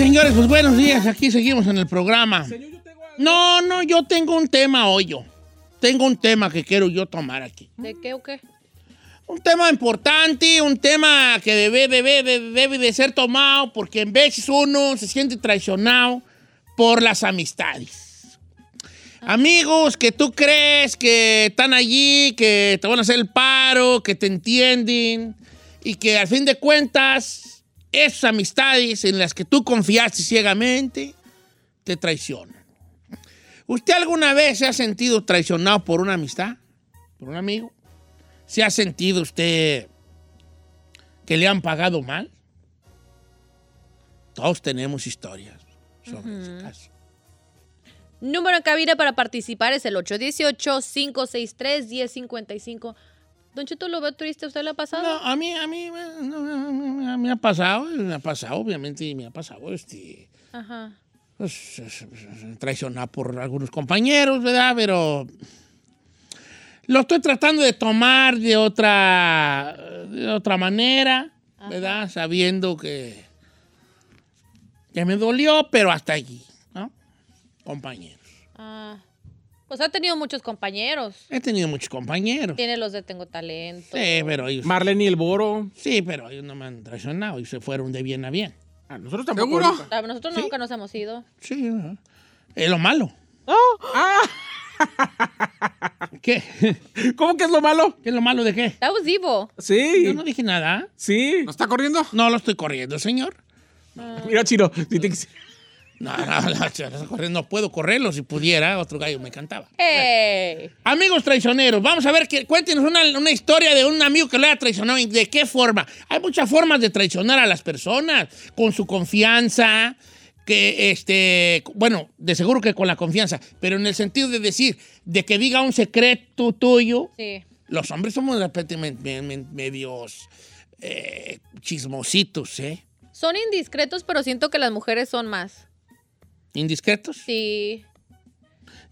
señores, pues buenos días. Aquí seguimos en el programa. No, no, yo tengo un tema hoy yo. Tengo un tema que quiero yo tomar aquí. ¿De qué o qué? Un tema importante, un tema que debe, debe, debe, debe de ser tomado porque en veces uno se siente traicionado por las amistades. Amigos que tú crees que están allí, que te van a hacer el paro, que te entienden y que al fin de cuentas esas amistades en las que tú confiaste ciegamente te traicionan. ¿Usted alguna vez se ha sentido traicionado por una amistad? ¿Por un amigo? ¿Se ha sentido usted que le han pagado mal? Todos tenemos historias sobre ese caso. Número en cabina para participar es el 818-563-1055. Don Cheto, lo veo triste. ¿Usted le ha pasado? No, a mí, a mí, no, me ha pasado, me ha pasado, obviamente me ha pasado, este, Ajá. pues, es- es- traicionado por algunos compañeros, ¿verdad? Pero lo estoy tratando de tomar de otra, de otra manera, ¿verdad? Sabiendo que, que me dolió, pero hasta allí, ¿no? Compañeros. Ah. Pues ha tenido muchos compañeros. He tenido muchos compañeros. Tiene los de Tengo Talento. Sí, pero ellos, Marlene y el Boro. sí, pero ellos no me han traicionado y se fueron de bien a bien. Ah, nosotros tampoco. Ah, Nosotros nunca nos hemos ido. Sí, es lo malo. Ah, ¿Qué? ¿Cómo que es lo malo? ¿Qué es lo malo de qué? That was evil. Sí. Yo no dije nada. Sí. ¿No está corriendo? No lo estoy corriendo, señor. Mira, Chino. si te- No, no, no, no, puedo correrlo. Si pudiera, otro gallo me cantaba. Hey. Amigos traicioneros, vamos a ver, que, cuéntenos una, una historia de un amigo que le haya traicionado y de qué forma. Hay muchas formas de traicionar a las personas, con su confianza, que este, bueno, de seguro que con la confianza, pero en el sentido de decir, de que diga un secreto tuyo, Sí. los hombres somos de repente me- me- me- medios eh, chismositos, ¿eh? Son indiscretos, pero siento que las mujeres son más. Indiscretos. Sí.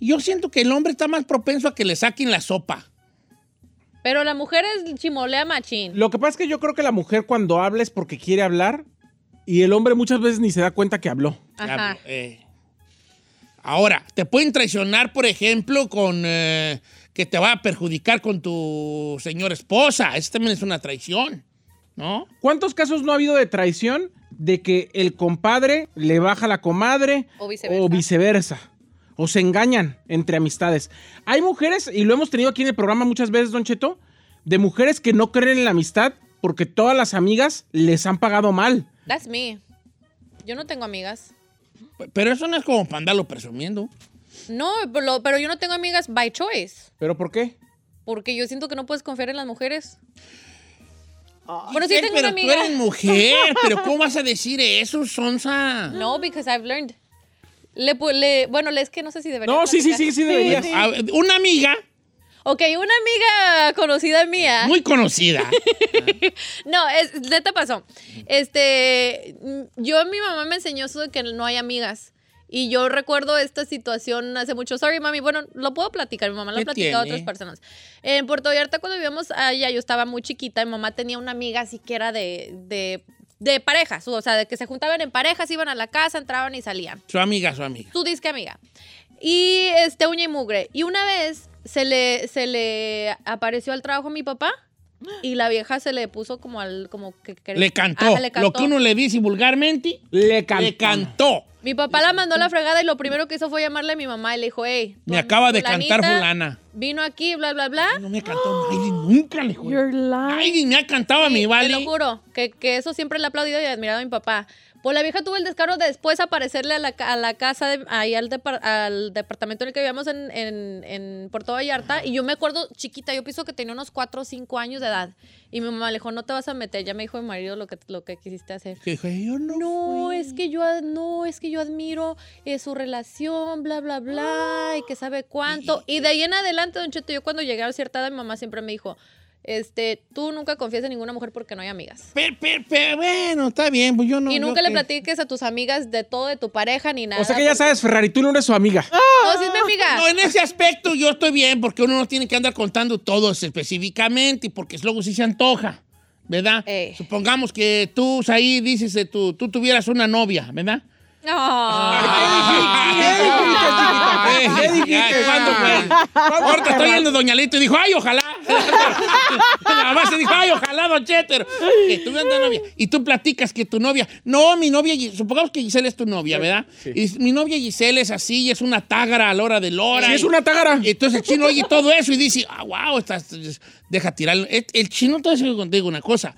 Yo siento que el hombre está más propenso a que le saquen la sopa. Pero la mujer es chimolea machín. Lo que pasa es que yo creo que la mujer cuando habla es porque quiere hablar y el hombre muchas veces ni se da cuenta que habló. Ajá. Eh. Ahora, te pueden traicionar, por ejemplo, con eh, que te va a perjudicar con tu señora esposa. Eso también es una traición, ¿no? ¿Cuántos casos no ha habido de traición de que el compadre le baja a la comadre O viceversa. o viceversa? O se engañan entre amistades. Hay mujeres, y lo hemos tenido aquí en el programa muchas veces, Don Cheto, de mujeres que no creen en la amistad porque todas las amigas les han pagado mal. That's me. Yo no tengo amigas. Pero eso no es como para andarlo presumiendo. No, pero, pero yo no tengo amigas by choice. ¿Pero por qué? Porque yo siento que no puedes confiar en las mujeres. Bueno, sí tengo pero una tú amiga. eres mujer, pero ¿cómo vas a decir eso, Sonsa? No, because I've learned. Le, pu- le- bueno, es que no sé si debería. No, sí, sí, sí, sí deberías. Una amiga Ok, una amiga conocida mía. muy conocida. No, es, neta pasó. Este, yo, mi mamá me enseñó eso de que no hay amigas. Y yo recuerdo esta situación hace mucho. Sorry, mami. Bueno, lo puedo platicar. Mi mamá lo ¿Qué ha platicado a otras personas. En Puerto Vallarta, cuando vivíamos allá, yo estaba muy chiquita. Mi mamá tenía una amiga así que era de, de, de parejas. O sea, de que se juntaban en parejas, iban a la casa, entraban y salían. su amiga, su amiga. Tú disque amiga. Y este, uña y mugre. Y una vez se le, se le apareció al trabajo a mi papá. Y la vieja se le puso como al. Como que, que- Le cantó. Le Lo que uno le dice vulgarmente, Le cantó. le cantó. Mi papá la mandó a la fregada y lo primero que hizo fue llamarle a mi mamá y le dijo, hey, Me acaba de cantar fulana. Vino aquí, bla, bla, bla. No me cantó Miley, nunca le lying. Miley me ha cantado a mi Te vale. lo juro, que, que eso siempre le he aplaudido y admirado a mi papá. Pues la vieja tuvo el descaro de después aparecerle a la, a la casa, de, ahí al, depar- al departamento en el que vivíamos en, en, en Puerto Vallarta. Y yo me acuerdo chiquita, yo pienso que tenía unos 4 o 5 años de edad. Y mi mamá le dijo, no te vas a meter. Ya me dijo mi marido lo que, lo que quisiste hacer. Que dije, yo no. No, es que yo no, es que yo admiro eh, su relación, bla, bla, bla, y que sabe cuánto. Y de ahí en adelante, Don Cheto, yo cuando llegué a cierta edad, mi mamá siempre me dijo, este, tú nunca confías en ninguna mujer porque no hay amigas. Pero, pero, pero, bueno, está bien, pues yo no. y nunca le platiques a tus amigas de todo de tu pareja ni nada. O sea que ya porque- sabes, Ferrari, tú no eres su amiga. No, si es mi amiga. No, en ese aspecto yo estoy bien, porque uno no tiene que andar contando todo específicamente, porque luego sí se antoja, ¿verdad? Ey. Supongamos que tú ahí dices, de tu, tú tuvieras una novia, ¿verdad? ¿Qué dijiste? ¿Qué dijiste? ¿Cuándo fue? Ahorita estoy yendo Doña Lito y dijo, ay, ojalá. La mamá se dijo, ay, ojalá, Don Cheter. Que tú andas novia. Y tú platicas que tu novia. No, mi novia, supongamos que Giselle es tu novia, ¿verdad? Y mi novia Giselle es así, y es una tágara a la hora de la hora. Sí, es una tágara. Entonces el chino oye todo eso y dice, ah, wow, estás, deja tirarlo. El, el chino, te voy a decir contigo una cosa.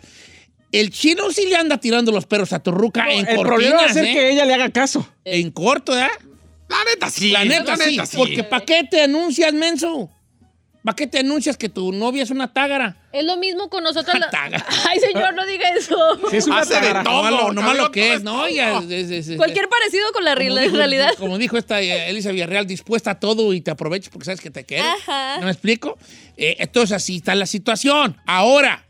El chino sí le anda tirando los perros a tu ruca en el cortinas, problema va a ser ¿eh? que ella le haga caso. En corto, ¿verdad? La neta sí. La neta, sí, porque ¿para qué te anuncias, menso? ¿Para qué te anuncias que tu novia es una tágara? Es lo mismo con nosotros. la-. Ay, señor, no diga eso. Sí, es una Hace de tágara. todo. Nomás lo, nomás lo que es, ¿no? todo. Ella es- es- es- Cualquier parecido con la como real- dijo- realidad. Como dijo esta eh, Elisa Villarreal, dispuesta a todo y te aprovechas porque sabes que te quiere. Ajá. ¿No me explico? Eh, entonces así está la situación. Ahora,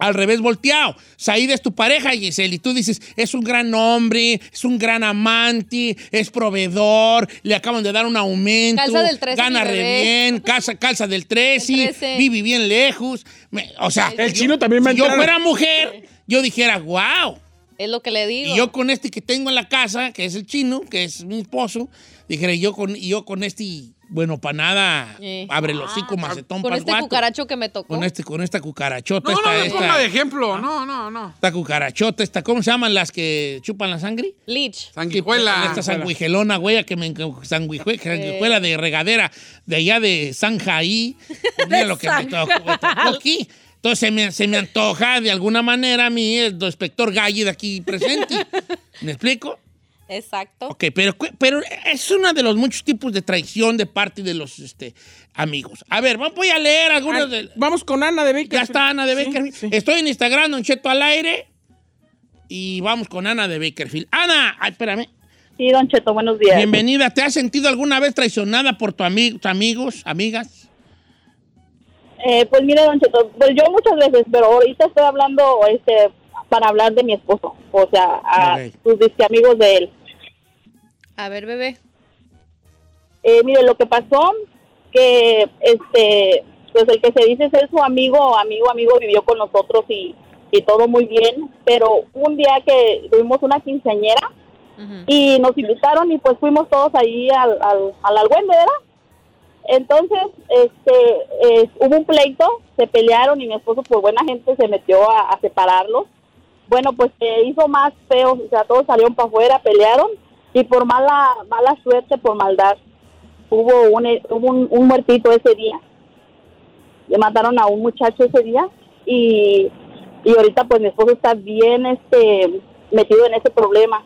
al revés volteado. Said es tu pareja, Giselle, y tú dices, es un gran hombre, es un gran amante, es proveedor, le acaban de dar un aumento, Calza del 13, gana re bien, calza, calza del 13, Del 13. vive bien lejos. Me- o sea, El yo- chino también va a si yo fuera mujer, yo dijera, wow. Es lo que le digo. Y yo con este que tengo en la casa, que es el chino, que es mi esposo, dijera, yo con, y yo con este, bueno, para nada, Eh. abre los cinco macetón con este guato. cucaracho que me tocó. Con, este, con esta cucarachota, No, esta, no me esta, ponga de ejemplo. No, no, no. esta cucarachota, esta, ¿cómo se llaman las que chupan la sangre? Leech. Sanguijuela. Esta sanguijelona, güey, que me sanguijue- sanguijuela de regadera de allá de Sanjaí. Mira lo que me tocó, me tocó aquí. Entonces se me, se me antoja de alguna manera a mí el inspector Galli de aquí presente. ¿Me explico? Exacto. Ok, pero, pero es uno de los muchos tipos de traición de parte de los este, amigos. A ver, voy a leer algunos Ah, de... Vamos con Ana de Baker. Ya está Ana de Sí, sí. Estoy en Instagram, Don Cheto al aire. Y vamos con Ana de Bakerfield. Ana, ay, espérame. Sí, Don Cheto, buenos días. Bienvenida. ¿Te has sentido alguna vez traicionada por tu ami- tus amigos, amigas? Eh, pues mire, Don Cheto, pues yo muchas veces, pero ahorita estoy hablando este, para hablar de mi esposo, o sea, a Ok. sus disque amigos de él. A ver, bebé. Eh, mire, lo que pasó, que este, pues el que se dice ser su amigo, amigo, amigo, vivió con nosotros y, y todo muy bien, pero un día que tuvimos una quinceañera y nos invitaron y pues fuimos todos ahí al, al, al Algüende, ¿verdad? Entonces, este, eh, hubo un pleito, se pelearon y mi esposo, por buena gente, se metió a, a separarlos. Bueno, pues se hizo más feo, o sea, todos salieron para afuera, pelearon y por mala mala suerte, por maldad, hubo un, hubo un, un muertito ese día. Le mataron a un muchacho ese día y, y ahorita pues mi esposo está bien este metido en ese problema.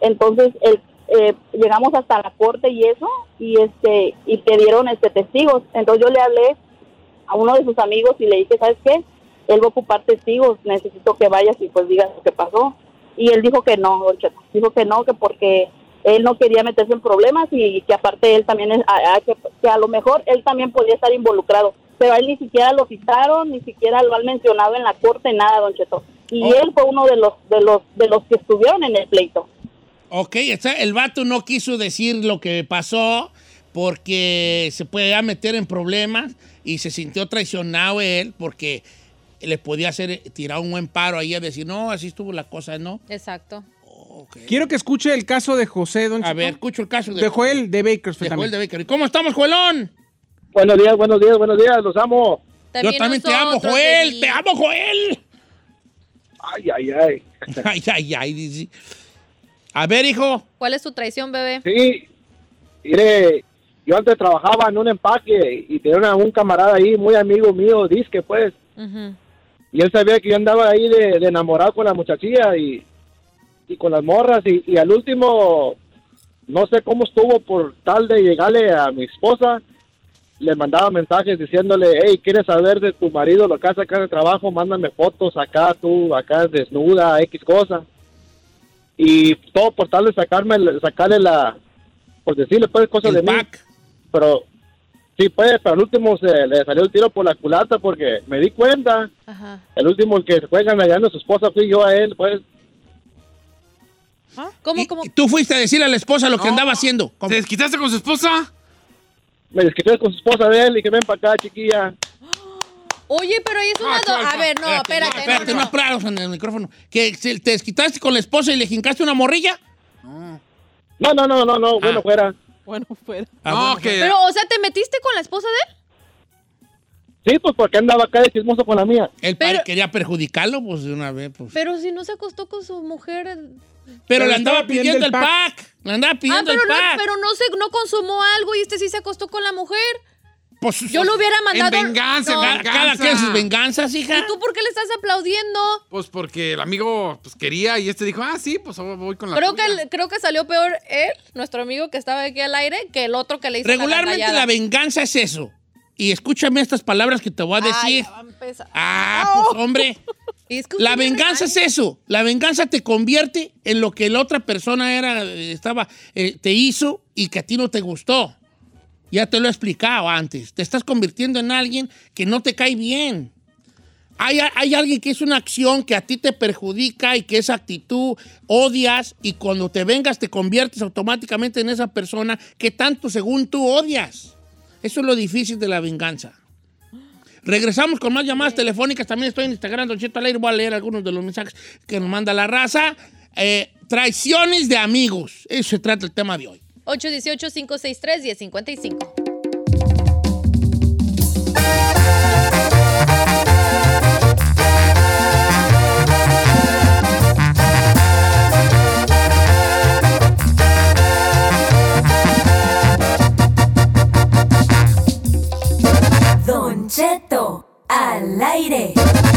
Entonces el, eh, llegamos hasta la corte y eso y este y pidieron este testigos. Entonces yo le hablé a uno de sus amigos y le dije, ¿sabes qué? Él va a ocupar testigos, necesito que vayas y pues digas lo que pasó. Y él dijo que no, don Cheto. dijo que no, que porque él no quería meterse en problemas y que aparte él también, es, a, a- que, que a lo mejor él también podía estar involucrado. Pero a él ni siquiera lo citaron, ni siquiera lo han mencionado en la corte, nada, don Cheto. Y Oh. él fue uno de los, de los, de los que estuvieron en el pleito. Ok, está- el vato no quiso decir lo que pasó porque se podía meter en problemas y se sintió traicionado él porque le podía hacer tirar un buen paro ahí a decir, no, así estuvo la cosa, ¿no? Exacto. Quiero que escuche el caso de José, don A ver, escucho el caso de, De Joel de de Bakersfield Joel también. de Baker. ¿Cómo estamos, Joelón? Buenos días, buenos días, buenos días, los amo. Yo también te amo, Joel, te amo, Joel. Ay, ay, ay. Ay, ay, ay. dice. A ver, hijo. ¿Cuál es tu traición, bebé? Sí, mire, yo antes trabajaba en un empaque y tenía una- un camarada ahí, muy amigo mío, disque pues, Ujú. Y él sabía que yo andaba ahí de, de enamorado con la muchachilla y, y con las morras y, y al último, no sé cómo estuvo por tal de llegarle a mi esposa, le mandaba mensajes diciéndole, hey, ¿quieres saber de tu marido lo que hace acá en el trabajo? Mándame fotos acá, tú, acá desnuda, X cosa. Y todo por tal de sacarme, sacarle la, por decirle pues cosas de El mí. pack. Pero, sí pues, pero al último se le salió el tiro por la culata porque me di cuenta, Ajá. el último que se fue ganando a su esposa fui yo a él, pues. ¿Cómo, Y- cómo? y tú fuiste a decirle a la esposa lo que No. andaba haciendo. ¿Cómo? ¿Te desquitaste con su esposa? Me desquité con su esposa de él y que ven para acá, chiquilla. Oye, pero ahí es una... Ah, do- chaval, A ver, no, Espérate, espérate. espérate, no, no no. aplausos en el micrófono. ¿Que te desquitaste con la esposa y le jincaste una morrilla? No, no, no, no, no, Ah. bueno, fuera. Bueno, fuera. Ah, no, que. Pero, o sea, ¿te metiste con la esposa de él? Sí, pues porque andaba acá de chismoso con la mía. El padre Pero- quería perjudicarlo, pues de una vez, pues. Pero si no se acostó con su mujer. eh, Pero, Pero le andaba pidiendo pidiendo el el pack. Le andaba Ah, pidiendo pero el no, pack. pero no se no consumó algo y este sí se acostó con la mujer. Pues, Yo lo hubiera mandado. venganza, en No. Venganza. cada quien sus venganzas, hija. ¿Y tú por qué le estás aplaudiendo? Pues porque el amigo pues, quería y este dijo, ah, sí, pues voy con la. Creo que, tuya". el- creo que salió peor él, nuestro amigo que estaba aquí al aire, que el otro que le hizo la Regularmente la venganza es eso. Y escúchame estas palabras que te voy a Ay, decir. ya va a empezar. Ah, pues hombre. La venganza es eso. La venganza te convierte en lo que la otra persona era, estaba, eh, te hizo y que a ti no te gustó. Ya te lo he explicado antes. Te estás convirtiendo en alguien que no te cae bien. Hay, hay alguien que es una acción que a ti te perjudica y que esa actitud odias y cuando te vengas te conviertes automáticamente en esa persona que tanto según tú odias. Eso es lo difícil de la venganza. Regresamos con más llamadas telefónicas. También estoy en Instagram, Don Cheto. Voy a leer algunos de los mensajes que nos manda la raza. Eh, traiciones de amigos. Eso se trata el tema de hoy. 818-563-1055. Don Cheto al aire.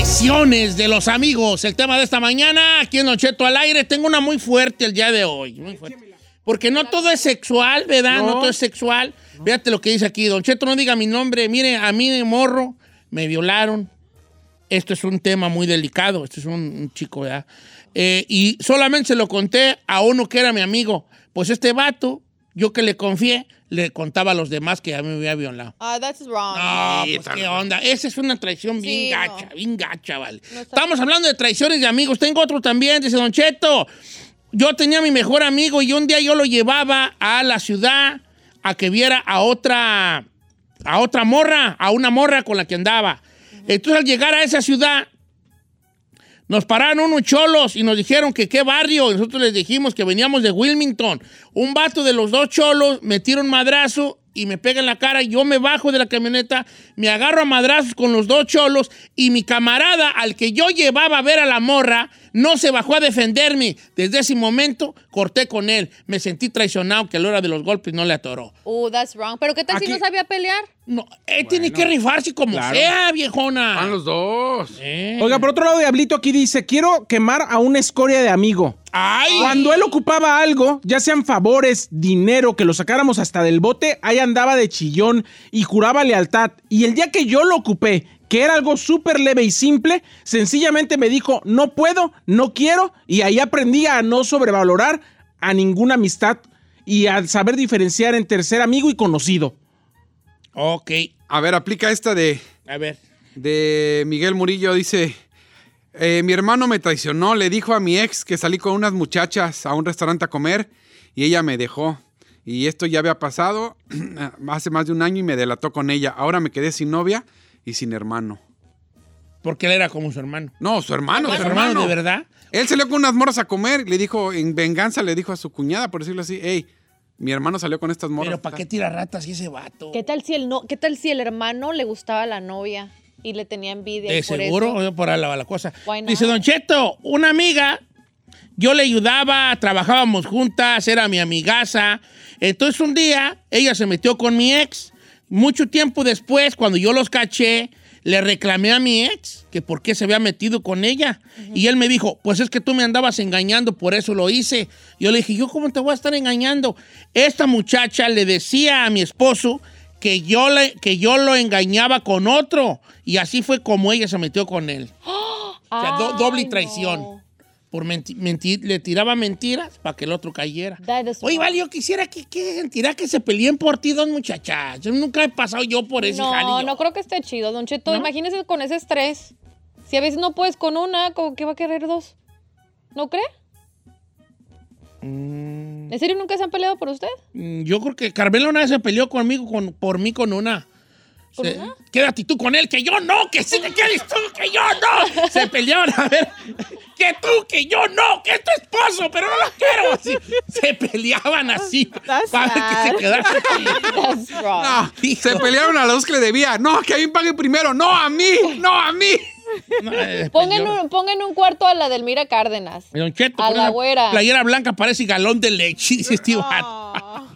Traiciones de los amigos. El tema de esta mañana, aquí en Don Cheto al aire. Tengo una muy fuerte el día de hoy. Muy fuerte. Porque no todo es sexual, ¿verdad? No, No. todo es sexual. Fíjate lo que dice aquí. Don Cheto, no diga mi nombre. Mire, a mí de morro me violaron. Esto es un tema muy delicado. Este es un, un chico, ¿verdad? Eh, y solamente se lo conté a uno que era mi amigo. Pues este vato, yo que le confié, le contaba a los demás que a mí me había violado. Ah, that's wrong. No, Sí, pues qué onda. Esa es una traición bien Sí, gacha, no. bien gacha, vale. No Estamos hablando de traiciones de amigos. Tengo otro también, dice Don Cheto. Yo tenía a mi mejor amigo y un día yo lo llevaba a la ciudad a que viera a otra, a otra morra, a una morra con la que andaba. Entonces al llegar a esa ciudad, nos pararon unos cholos y nos dijeron que qué barrio. Y nosotros les dijimos que veníamos de Wilmington. Un vato de los dos cholos me tira un madrazo y me pega en la cara. Yo me bajo de la camioneta, me agarro a madrazos con los dos cholos y mi camarada, al que yo llevaba a ver a la morra, no se bajó a defenderme. Desde ese momento corté con él. Me sentí traicionado que a la hora de los golpes no le atoró. Oh, that's wrong. ¿Pero qué tal si no sabía pelear? No, él tiene que rifarse como Claro. sea, viejona. Van los dos. Eh. Oiga, por otro lado, Diablito aquí dice, quiero quemar a una escoria de amigo. Ay. Cuando él ocupaba algo, ya sean favores, dinero, que lo sacáramos hasta del bote, ahí andaba de chillón y juraba lealtad. Y el día que yo lo ocupé, que era algo súper leve y simple, sencillamente me dijo, no puedo, no quiero, y ahí aprendí a no sobrevalorar a ninguna amistad y a saber diferenciar entre ser amigo y conocido. Ok, A ver, aplica esta de, a ver. de Miguel Murillo. Dice, eh, mi hermano me traicionó. Le dijo a mi ex que salí con unas muchachas a un restaurante a comer y ella me dejó. Y esto ya había pasado hace más de un año y me delató con ella. Ahora me quedé sin novia y sin hermano. Porque él era como su hermano. No, su hermano, ¿Su su hermano hermano. de verdad? Él salió con unas morras a comer y le dijo, en venganza, le dijo a su cuñada, por decirlo así, hey, mi hermano salió con estas morras. Pero ¿para qué tira ratas y ese vato? ¿Qué tal si el no, qué tal si el hermano le gustaba a la novia y le tenía envidia De por seguro, eso? por la, la cosa. Dice Don Cheto, una amiga, yo le ayudaba, trabajábamos juntas, era mi amigaza. Entonces un día ella se metió con mi ex. Mucho tiempo después, cuando yo los caché, le reclamé a mi ex que por qué se había metido con ella. Y él me dijo, pues es que tú me andabas engañando, por eso lo hice. Yo le dije, ¿yo cómo te voy a estar engañando? Esta muchacha le decía a mi esposo que yo, le, que yo lo engañaba con otro. Y así fue como ella se metió con él. O sea, do- Ay, doble no. traición. Por menti- menti- le tiraba mentiras para que el otro cayera. Oye, vale, yo quisiera que, que sentirá que se peleen por ti dos muchachas. Yo nunca he pasado yo por ese No, no creo que esté chido, Don Cheto. ¿No? Imagínese con ese estrés. Si a veces no puedes con una, ¿con qué va a querer dos? ¿No cree? Mm, ¿En serio nunca se han peleado por usted? mm, yo creo que Carmela una vez se peleó conmigo con, por mí con una. ¿Con Se- una? Quédate tú con él, que yo no, que sí te quedes tú, que yo no. Se peleaban a ver, que tú, que yo no, que es tu esposo, pero no lo quiero. Así, se peleaban así That's para ver que se. No, Hijo. se pelearon a los que le debía. No, que a mí pague primero. No, a mí. No, a mí. No, eh, Pongan peleó. un, pongan un cuarto a la Delmira Cárdenas. Don Cheto, A la güera. Playera blanca parece galón de leche, dice Steve Hatt. Oh.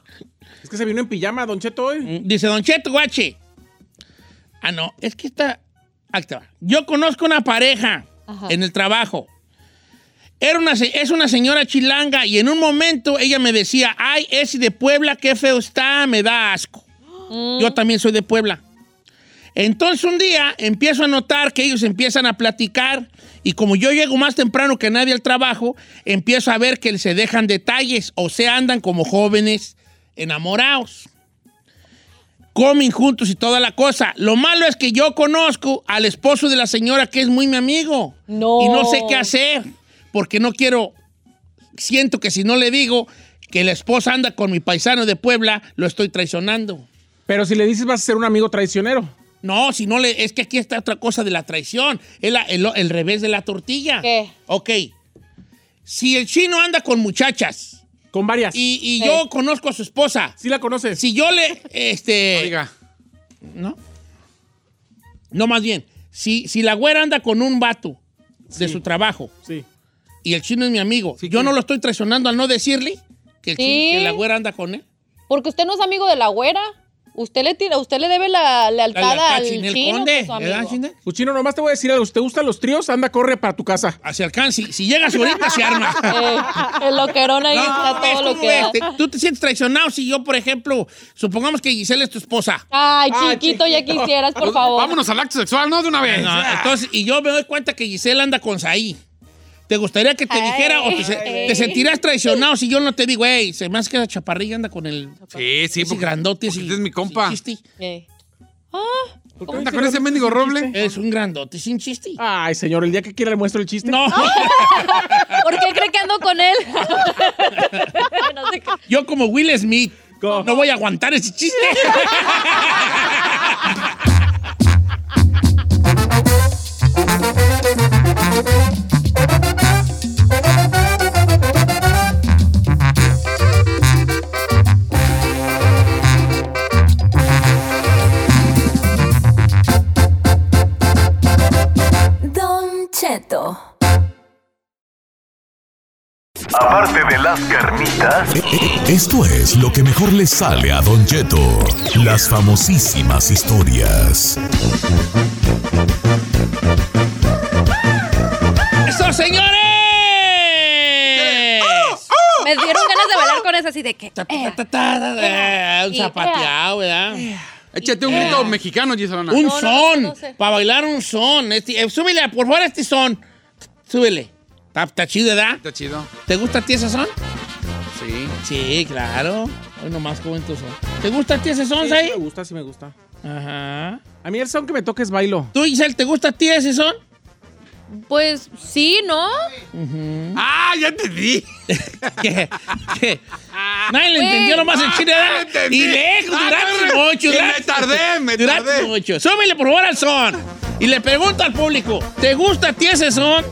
Es que se vino en pijama, Don Cheto, hoy. Mm, Dice Don Cheto, guache. Ah, no, es que está. Yo conozco una pareja Ajá. en el trabajo. Era una, es una señora chilanga y en un momento ella me decía, ay, ese de Puebla, qué feo está, me da asco. Yo también soy de Puebla. Entonces un día empiezo a notar que ellos empiezan a platicar y como yo llego más temprano que nadie al trabajo, empiezo a ver que se dejan detalles o se andan como jóvenes enamorados. Comen juntos y toda la cosa. Lo malo es que yo conozco al esposo de la señora que es muy mi amigo. No. Y no sé qué hacer porque no quiero, siento que si no le digo que la esposa anda con mi paisano de Puebla, lo estoy traicionando. Pero si le dices vas a ser un amigo traicionero. No, si no le. Es que aquí está otra cosa de la traición. Es la- el, el revés de la tortilla. ¿Qué? Ok. Si el chino anda con muchachas Con varias. y, y yo conozco a su esposa, ¿Sí la conoces? si yo le. Este. Oiga. ¿No? No, más bien. Si, si la güera anda con un vato de Sí. su trabajo Sí. y el chino es mi amigo, Sí, yo que- no lo estoy traicionando al no decirle que, el Sí. chino- que la güera anda con él. Porque usted no es amigo de la güera. Usted le tira, usted le debe la lealtad La al chino, Conde, que es su ¿verdad, amigo. Chinel? Pues chino, nomás te voy a decir algo. Si te gustan los tríos, anda, corre para tu casa. Hacia alcance. Si, si llegas ahorita, se arma. Eh, el loquerón ahí No, está todo lo ¿Tú te sientes traicionado si yo, por ejemplo, supongamos que Giselle es tu esposa? Ay, Ay, chiquito, ya quisieras, por favor. Vámonos al acto sexual, ¿no? De una vez. No, entonces, y yo me doy cuenta que Giselle anda con Saí. ¿Te gustaría que te Ay. dijera o te, te sentirás traicionado si yo no te digo, hey, se me hace que la chaparrilla anda con el Sí, sí, porque, grandote? porque ese- es mi compa. sin chiste? Eh. ¿Anda con ese mendigo roble? Es un grandote sin chiste. Ay, señor, el día que quiera le muestro el chiste. No, ¿Por qué cree que ando con él? no sé qué. yo como Will Smith ¿Cómo? no voy a aguantar ese chiste. carnitas, esto es lo que mejor le sale a Don Cheto. Las famosísimas historias. ¡Eso, señores! Me dieron ganas de bailar con esa así de que. Eh, Un zapateado, ¿verdad? Échate un grito mexicano, Giselona. Un No, son, no sé. para bailar un son. Este, eh, súbele, por favor, este son. Súbele. Está, está chido, ¿verdad? Está chido. ¿Te gusta a ti ese son? Sí. Sí, claro. Hoy nomás como tu son. ¿Te gusta a ti ese son, Sí, Zay? sí me gusta, sí me gusta. Ajá. A mí el son que me toca es bailo. ¿Tú, Giselle, te gusta a ti ese son? Pues sí, ¿no? ¡Ah, ya te di! ¿Qué? ¿Qué? Nadie le entendió nomás el chile, ¿verdad? entendí. Y lejos, Ah, duraste no, mucho. que me duraste- tardé, me duraste tardé. mucho. Súbele, por favor, al son. Y le pregunto al público, ¿te gusta a ti ese son?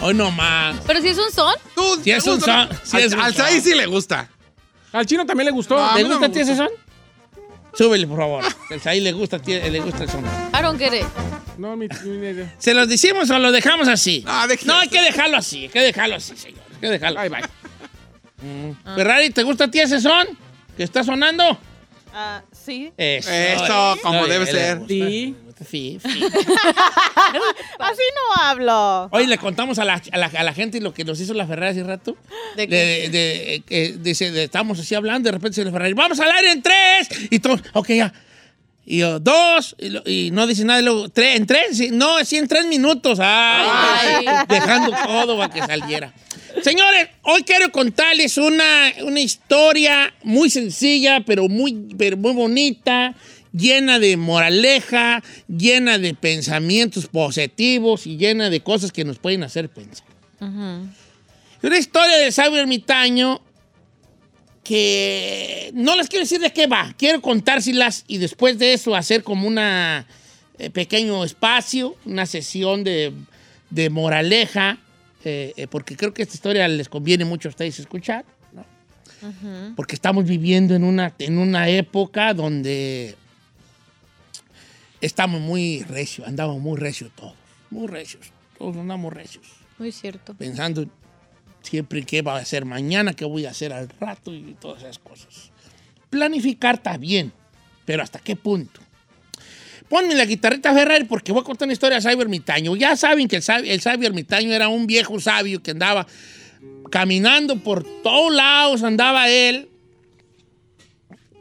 Hoy nomás. Pero si es un son. Tú, ¿te es un gusta? son, sí Al- es un Al son. Saí sí le gusta. Al chino también le gustó. No, a ¿Te mí no gusta a ti ese gusta. son? Súbele, por favor. El Saí le gusta, le gusta el son. I don't get it. No, mi, mi- ¿Se los decimos o lo dejamos así? No, déjalo. No, hay que dejarlo así, hay que dejarlo así, señor. Hay que dejarlo. Ay, bye. Ferrari, ¿te gusta a ti ese son? ¿Que está sonando? Ah, sí. Eso. Eso, como Oye, debe le ser. gusta, Sí. Sí, sí. Así no hablo. Hoy le contamos a la, a, la, a la gente lo que nos hizo la Ferrari hace rato. ¿De De, qué? de- eh, dice, de- estamos así hablando, de repente se le Ferrari, vamos al aire en tres. Y todos, ok, ya. Y yo, dos, y, no dice nada, y luego, tres, en tres, sí, no, sí, en tres minutos. Ay, Ay. dejando todo para que saliera. Señores, hoy quiero contarles una, una historia muy sencilla, pero muy, pero muy bonita, llena de moraleja, llena de pensamientos positivos y llena de cosas que nos pueden hacer pensar. Una historia de sabio ermitaño que no les quiero decir de qué va, quiero contárselas y después de eso hacer como una eh, pequeño espacio, una sesión de, de moraleja, eh, eh, porque creo que esta historia les conviene mucho a ustedes escuchar, ¿no? porque estamos viviendo en una, en una época donde estamos muy recios, andamos muy recios todos, muy recios, todos andamos recios, Muy cierto. pensando siempre qué va a hacer mañana, qué voy a hacer al rato y todas esas cosas. Planificar está bien, pero ¿hasta qué punto? Ponme la guitarrita Ferrari porque voy a contar una historia de sabio ermitaño. Ya saben que el sabio, el sabio ermitaño era un viejo sabio que andaba caminando por todos lados, andaba él,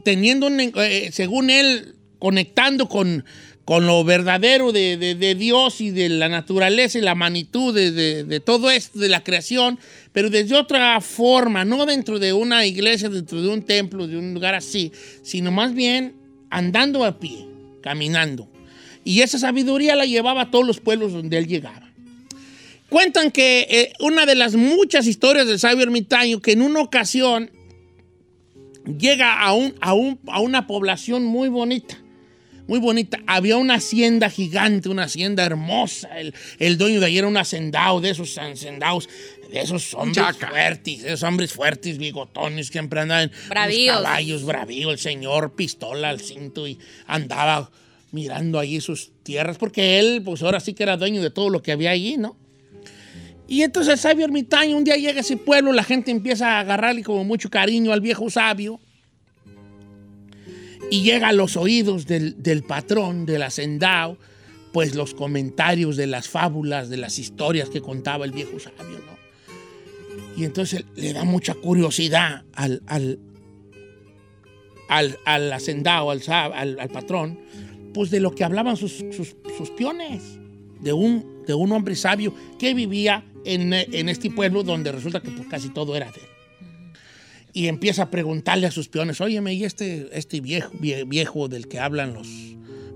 teniendo, un, eh, según él, conectando con, con lo verdadero de, de- de Dios y de la naturaleza y la magnitud de, de- todo esto, de la creación, pero desde otra forma, no dentro de una iglesia, dentro de un templo, de un lugar así, sino más bien andando a pie, caminando. Y esa sabiduría la llevaba a todos los pueblos donde él llegaba. Cuentan que eh, una de las muchas historias del sabio ermitaño, que en una ocasión llega a, un, a, un- a una población muy bonita, muy bonita. Había una hacienda gigante, una hacienda hermosa. El, el dueño de ahí era un hacendado, de esos hacendados, de esos hombres chaca. fuertes, esos hombres fuertes, bigotones, que siempre andaban Bravíos. caballos, bravío, el señor, pistola al cinto y andaba mirando allí sus tierras, porque él, pues ahora sí que era dueño de todo lo que había allí, ¿no? Y entonces el sabio ermitaño un día llega a ese pueblo, la gente empieza a agarrarle como mucho cariño al viejo sabio. Y llega a los oídos del, del patrón, del hacendado, pues los comentarios de las fábulas, de las historias que contaba el viejo sabio, ¿no? Y entonces le da mucha curiosidad al, al, al, al hacendado, al, al, patrón, pues de lo que hablaban sus, sus, sus peones, de un, de un hombre sabio que vivía en, en este pueblo donde resulta que pues, casi todo era de él. Y empieza a preguntarle a sus peones, óyeme, ¿y este, este viejo, vie- viejo del que hablan los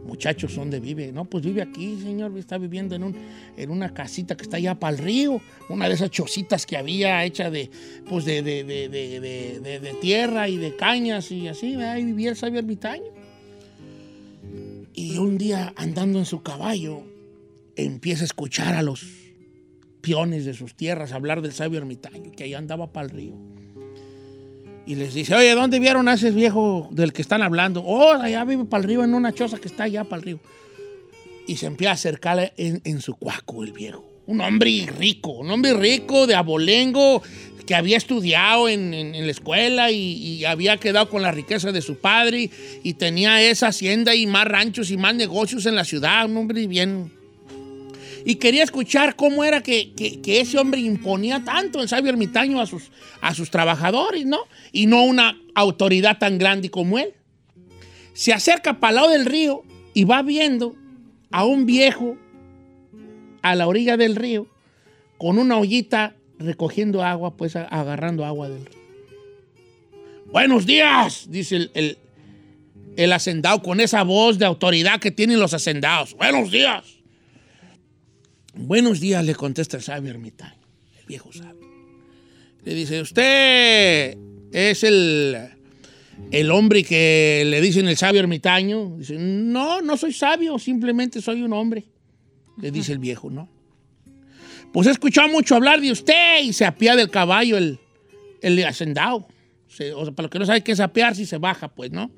muchachos dónde vive? No, pues vive aquí, señor, está viviendo en, un, en una casita que está allá para el río, una de esas chocitas que había hecha de, pues de, de, de, de- tierra y de cañas y así, ahí vivía el sabio ermitaño. Y un día andando en su caballo, empieza a escuchar a los peones de sus tierras hablar del sabio ermitaño, que ahí andaba para el río. Y les dice, oye, ¿dónde vieron a ese viejo del que están hablando? Oh, allá vive para el río, en una choza que está allá para el río. Y se empieza a acercar en, en su cuaco el viejo. Un hombre rico, un hombre rico de abolengo, que había estudiado en, en- en la escuela y, y había quedado con la riqueza de su padre y, y tenía esa hacienda y más ranchos y más negocios en la ciudad, un hombre bien... Y quería escuchar cómo era que, que- ese hombre imponía tanto, el sabio ermitaño, a sus, a sus trabajadores, ¿no? Y no una autoridad tan grande como él. Se acerca para el lado del río y va viendo a un viejo a la orilla del río con una ollita recogiendo agua, pues agarrando agua del río. Buenos días, dice el, el, el hacendado con esa voz de autoridad que tienen los hacendados. Buenos días. Buenos días, le contesta el sabio ermitaño, el viejo sabio. Le dice, usted es el, el hombre que le dicen el sabio ermitaño. Dice, no, no soy sabio, simplemente soy un hombre. Le dice el viejo, ¿no? Pues he escuchado mucho hablar de usted y se apía del caballo el, el hacendado. Se- o sea, para los que no saben qué es apear, si se baja, pues, ¿no?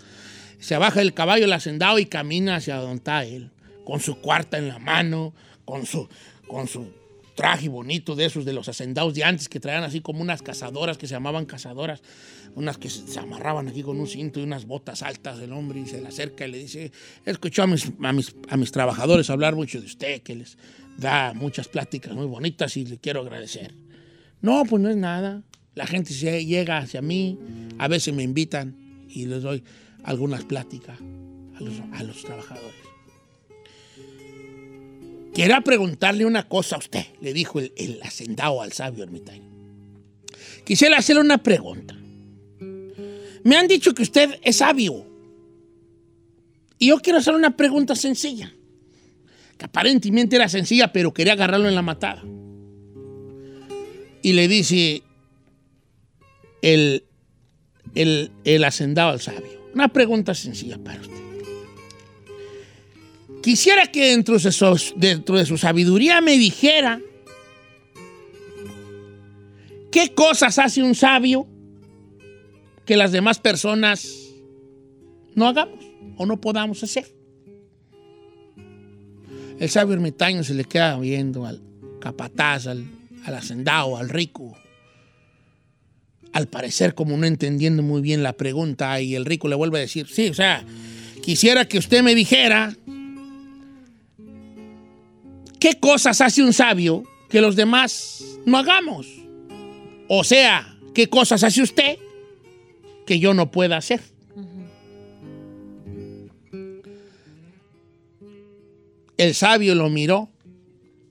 Se baja del caballo el hacendado y camina hacia donde está él, con su cuarta en la mano, con su, con su traje bonito de esos de los hacendados de antes que traían así como unas cazadoras que se llamaban cazadoras, unas que se amarraban aquí con un cinto y unas botas altas el hombre y se le acerca y le dice, he escuchado a mis, a mis, a mis trabajadores hablar mucho de usted, que les da muchas pláticas muy bonitas y le quiero agradecer. No, pues no es nada. La gente se llega hacia mí, a veces me invitan y les doy algunas pláticas a los, a los trabajadores. Quiero preguntarle una cosa a usted, le dijo el, hacendado al sabio ermitaño. Quisiera hacerle una pregunta. Me han dicho que usted es sabio. Y yo quiero hacer una pregunta sencilla. Que aparentemente era sencilla, pero quería agarrarlo en la matada. Y le dice el, el hacendado al sabio. Una pregunta sencilla para usted. Quisiera que dentro de, su, sabiduría me dijera qué cosas hace un sabio que las demás personas no hagamos o no podamos hacer. El sabio ermitaño se le queda viendo al capataz, al, al hacendado, al rico. Al parecer, como no entendiendo muy bien la pregunta, y el rico le vuelve a decir, sí, o sea, quisiera que usted me dijera qué cosas hace un sabio que los demás no hagamos. O sea, qué cosas hace usted que yo no pueda hacer. El sabio lo miró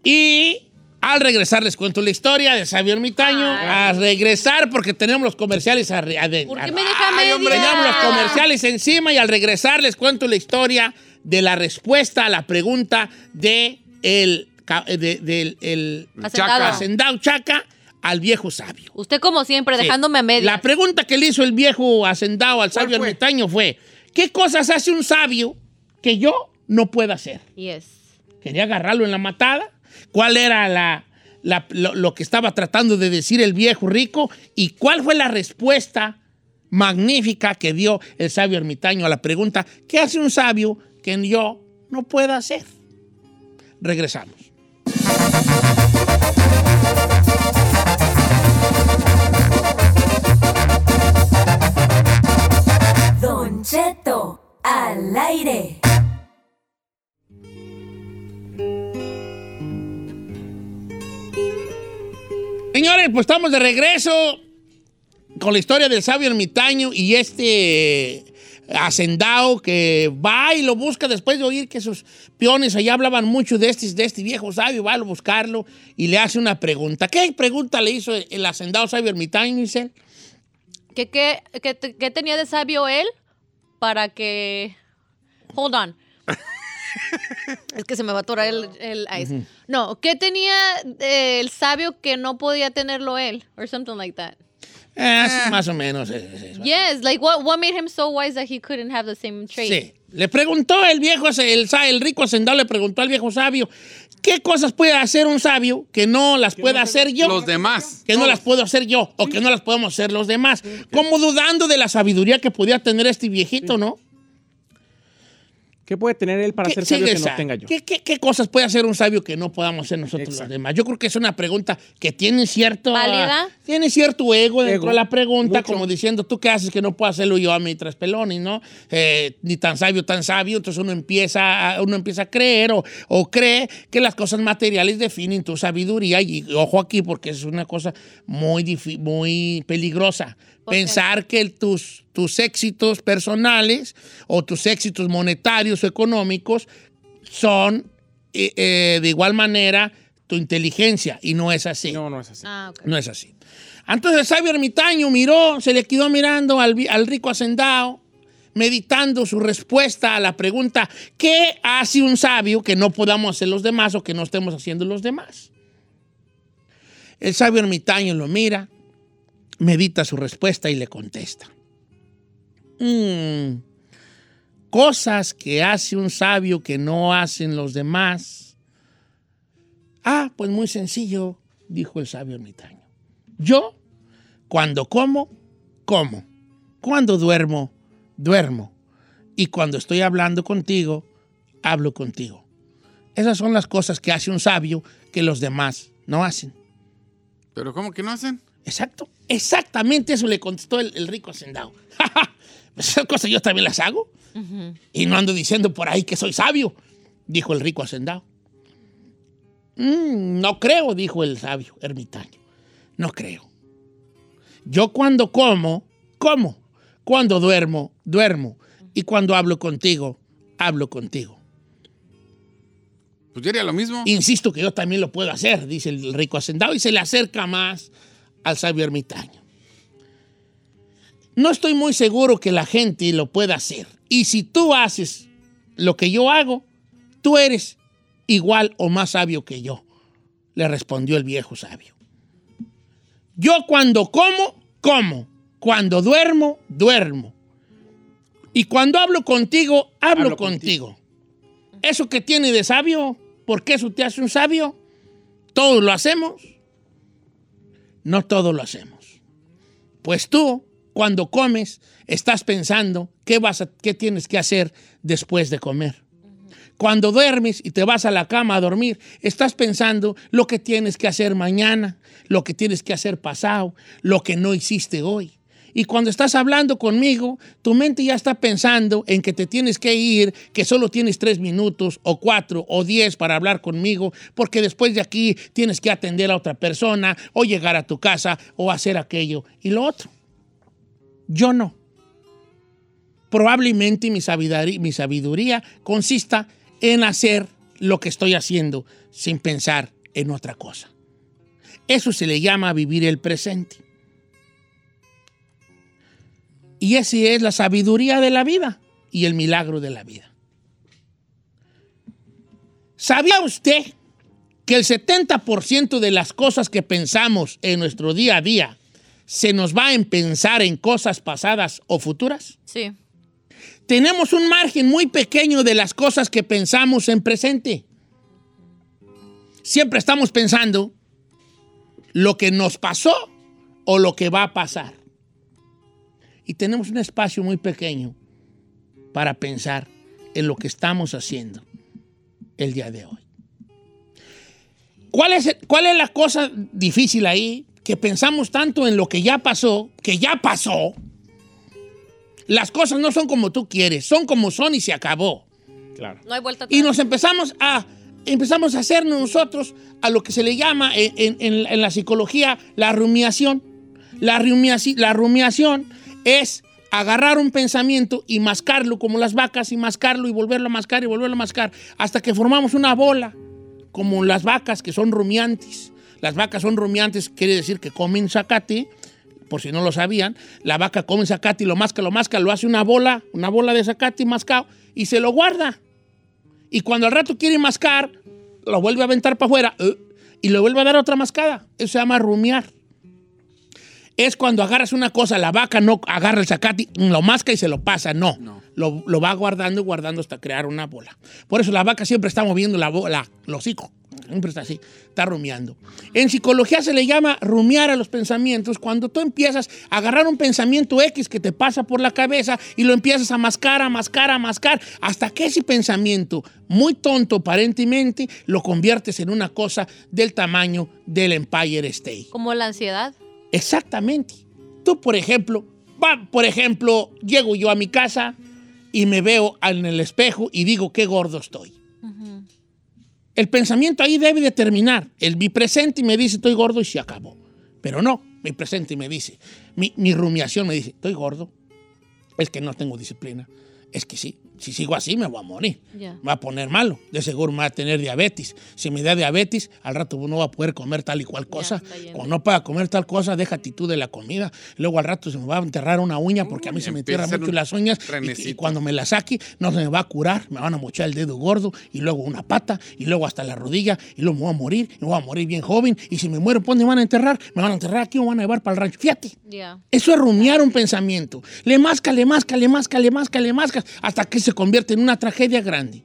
y al regresar les cuento la historia del sabio ermitaño. A regresar porque tenemos los comerciales adentro. ¿Por qué me deja media? Teníamos los comerciales encima y al regresar les cuento la historia de la respuesta a la pregunta de el, de- del el Hacendado. hacendado Chaca al viejo sabio. Usted como siempre, Sí. dejándome a media. La pregunta que le hizo el viejo hacendado al sabio fue? ermitaño fue, ¿qué cosas hace un sabio que yo no pueda hacer? Yes. Quería agarrarlo en la matada. ¿Cuál era la, la- lo, lo que estaba tratando de decir el viejo rico? ¿Y cuál fue la respuesta magnífica que dio el sabio ermitaño a la pregunta, ¿qué hace un sabio que yo no pueda hacer? Regresamos. Don Cheto al aire. Señores, pues estamos de regreso con la historia del sabio ermitaño y este hacendado que va y lo busca después de oír que sus peones allá hablaban mucho de este, de este viejo sabio, va a buscarlo y le hace una pregunta. ¿Qué pregunta le hizo el hacendado sabio ermitaño, dice él? ¿Qué, qué, qué, qué tenía de sabio él para que... Hold on. es que se me va a atorar el, el ice. No, ¿qué tenía eh, el sabio que no podía tenerlo él? Or something like that. Eh, sí, más o menos. es- es eso. Yes, like what, what made him so wise that he couldn't have the same trait? Sí. Le preguntó el viejo, el, el rico hacendado le preguntó al viejo sabio, ¿qué cosas puede hacer un sabio que no las pueda hacer yo? Los demás. que no las puedo hacer yo o que no las podemos hacer los demás. Como dudando de la sabiduría que podía tener este viejito, ¿no? ¿Qué puede tener él para ¿Qué- ser sabio sí, que no exacto. tenga yo? ¿Qué, qué- qué cosas puede hacer un sabio que no podamos hacer nosotros los Exacto. demás? Yo creo que es una pregunta que tiene cierto... ¿Válida? Tiene cierto ego dentro Ego. de la pregunta, Mucho. como diciendo, ¿tú qué haces que no puedo hacerlo yo a mi tres pelones, no? Eh, ni tan sabio, tan sabio. Entonces uno empieza a, uno empieza a creer o, o cree que las cosas materiales definen tu sabiduría. Y ojo aquí, porque es una cosa muy, muy peligrosa. Pensar que tus, tus éxitos personales o tus éxitos monetarios económicos son eh, eh, de igual manera tu inteligencia. Y no es así. No, no es así. Ah, ok. No es así. Entonces el sabio ermitaño miró, se le quedó mirando al, al rico hacendado, meditando su respuesta a la pregunta, ¿qué hace un sabio que no podamos hacer los demás o que no estemos haciendo los demás? El sabio ermitaño lo mira, medita su respuesta y le contesta. "Mm, cosas que hace un sabio que no hacen los demás. Ah, pues muy sencillo, dijo el sabio ermitaño. Yo, cuando como, como. Cuando duermo, duermo. Y cuando estoy hablando contigo, hablo contigo. Esas son las cosas que hace un sabio que los demás no hacen. ¿Pero cómo que no hacen? Exacto. Exactamente eso le contestó el, el rico hacendado. Esas cosas yo también las hago. Y no ando diciendo por ahí que soy sabio, dijo el rico hacendado. "Mm, no creo, dijo el sabio ermitaño. No creo. Yo cuando como, como. Cuando duermo, duermo. Y cuando hablo contigo, hablo contigo. Pues yo haría lo mismo. Insisto que yo también lo puedo hacer, dice el rico hacendado, y se le acerca más al sabio ermitaño. No estoy muy seguro que la gente lo pueda hacer. Y si tú haces lo que yo hago, tú eres igual o más sabio que yo, le respondió el viejo sabio. Yo cuando como, como. Cuando duermo, duermo. Y cuando hablo contigo, hablo, Hablo contigo. Eso que tiene de sabio, ¿por qué eso te hace un sabio? Todos lo hacemos. No todos lo hacemos. Pues tú, cuando comes, estás pensando qué, vas a- qué tienes que hacer después de comer. Cuando duermes y te vas a la cama a dormir, estás pensando lo que tienes que hacer mañana, lo que tienes que hacer pasado, lo que no hiciste hoy. Y cuando estás hablando conmigo, tu mente ya está pensando en que te tienes que ir, que solo tienes tres minutos o cuatro o diez para hablar conmigo, porque después de aquí tienes que atender a otra persona o llegar a tu casa o hacer aquello y lo otro. Yo no. Probablemente mi sabiduría, consista en hacer lo que estoy haciendo sin pensar en otra cosa. Eso se le llama vivir el presente. Y esa es la sabiduría de la vida y el milagro de la vida. ¿Sabía usted que el 70% de las cosas que pensamos en nuestro día a día se nos va en pensar en cosas pasadas o futuras? Sí. tenemos un margen muy pequeño de las cosas que pensamos en presente. Siempre estamos pensando lo que nos pasó o lo que va a pasar. Y tenemos un espacio muy pequeño para pensar en lo que estamos haciendo el día de hoy. ¿Cuál es, ¿Cuál es la cosa difícil ahí? Que pensamos tanto en lo que ya pasó, que ya pasó, las cosas no son como tú quieres, son como son y se acabó. Claro. No hay vuelta Y atrás. nos empezamos a, empezamos a hacernos nosotros a lo que se le llama en, en- en- en la psicología la rumiación. La, rumiaci- la rumiación es agarrar un pensamiento y mascarlo como las vacas y mascarlo y volverlo a mascar y volverlo a mascar hasta que formamos una bola como las vacas que son rumiantes. Las vacas son rumiantes, quiere decir que comen zacate, por si no lo sabían. La vaca come zacate y lo masca, lo masca, lo hace una bola, una bola de zacate mascado y se lo guarda. Y cuando al rato quiere mascar, lo vuelve a aventar para afuera eh, y le vuelve a dar otra mascada. Eso se llama rumiar. Es cuando agarras una cosa, la vaca no agarra el zacate, lo masca y se lo pasa. No. Lo, lo va guardando y guardando hasta crear una bola. Por eso la vaca siempre está moviendo la bola, el hocico. Siempre está así, está rumiando. En psicología se le llama rumiar a los pensamientos cuando tú empiezas a agarrar un pensamiento X que te pasa por la cabeza y lo empiezas a mascar, a mascar, a mascar, hasta que ese pensamiento, muy tonto aparentemente, lo conviertes en una cosa del tamaño del Empire State. Como la ansiedad. Exactamente. Tú, por ejemplo, va, por ejemplo, llego yo a mi casa y me veo en el espejo y digo qué gordo estoy. El pensamiento ahí debe de terminar. El mi presente me dice estoy gordo y se acabó. Pero no, mi presente me dice, mi rumiación me dice, estoy gordo. Es que no tengo disciplina. Es que sí, si sigo así me voy a morir. Me va a poner malo. De seguro me va a tener diabetes. Si me da diabetes, al rato no va a poder comer tal y cual cosa. yendo. Cuando no pueda comer tal cosa, deja actitud de la comida. Luego al rato se me va a enterrar una uña porque a mí se me entierran mucho las uñas. Y- cuando me la saque, no se me va a curar. Me van a mochar el dedo gordo y luego una pata y luego hasta la rodilla y luego me voy a morir. Y me voy a morir bien joven. Y si me muero, ¿dónde me van a enterrar? Me van a enterrar aquí o me van a llevar para el rancho. Fíjate. Eso es rumiar un pensamiento. Le masca, le masca, le masca, le masca, le masca, hasta que se convierte en una tragedia grande.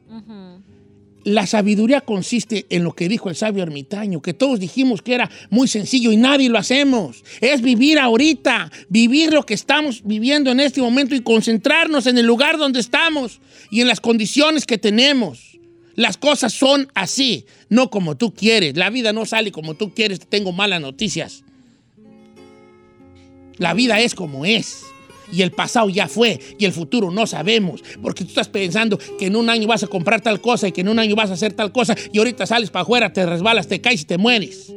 La sabiduría consiste en lo que dijo el sabio ermitaño, que todos dijimos que era muy sencillo y nadie lo hacemos. Es vivir ahorita, vivir lo que estamos viviendo en este momento y concentrarnos en el lugar donde estamos y en las condiciones que tenemos. Las cosas son así, no como tú quieres. La vida no sale como tú quieres, te tengo malas noticias. La vida es como es. Y el pasado ya fue y el futuro no sabemos. Porque tú estás pensando que en un año vas a comprar tal cosa y que en un año vas a hacer tal cosa y ahorita sales para afuera, te resbalas, te caes y te mueres.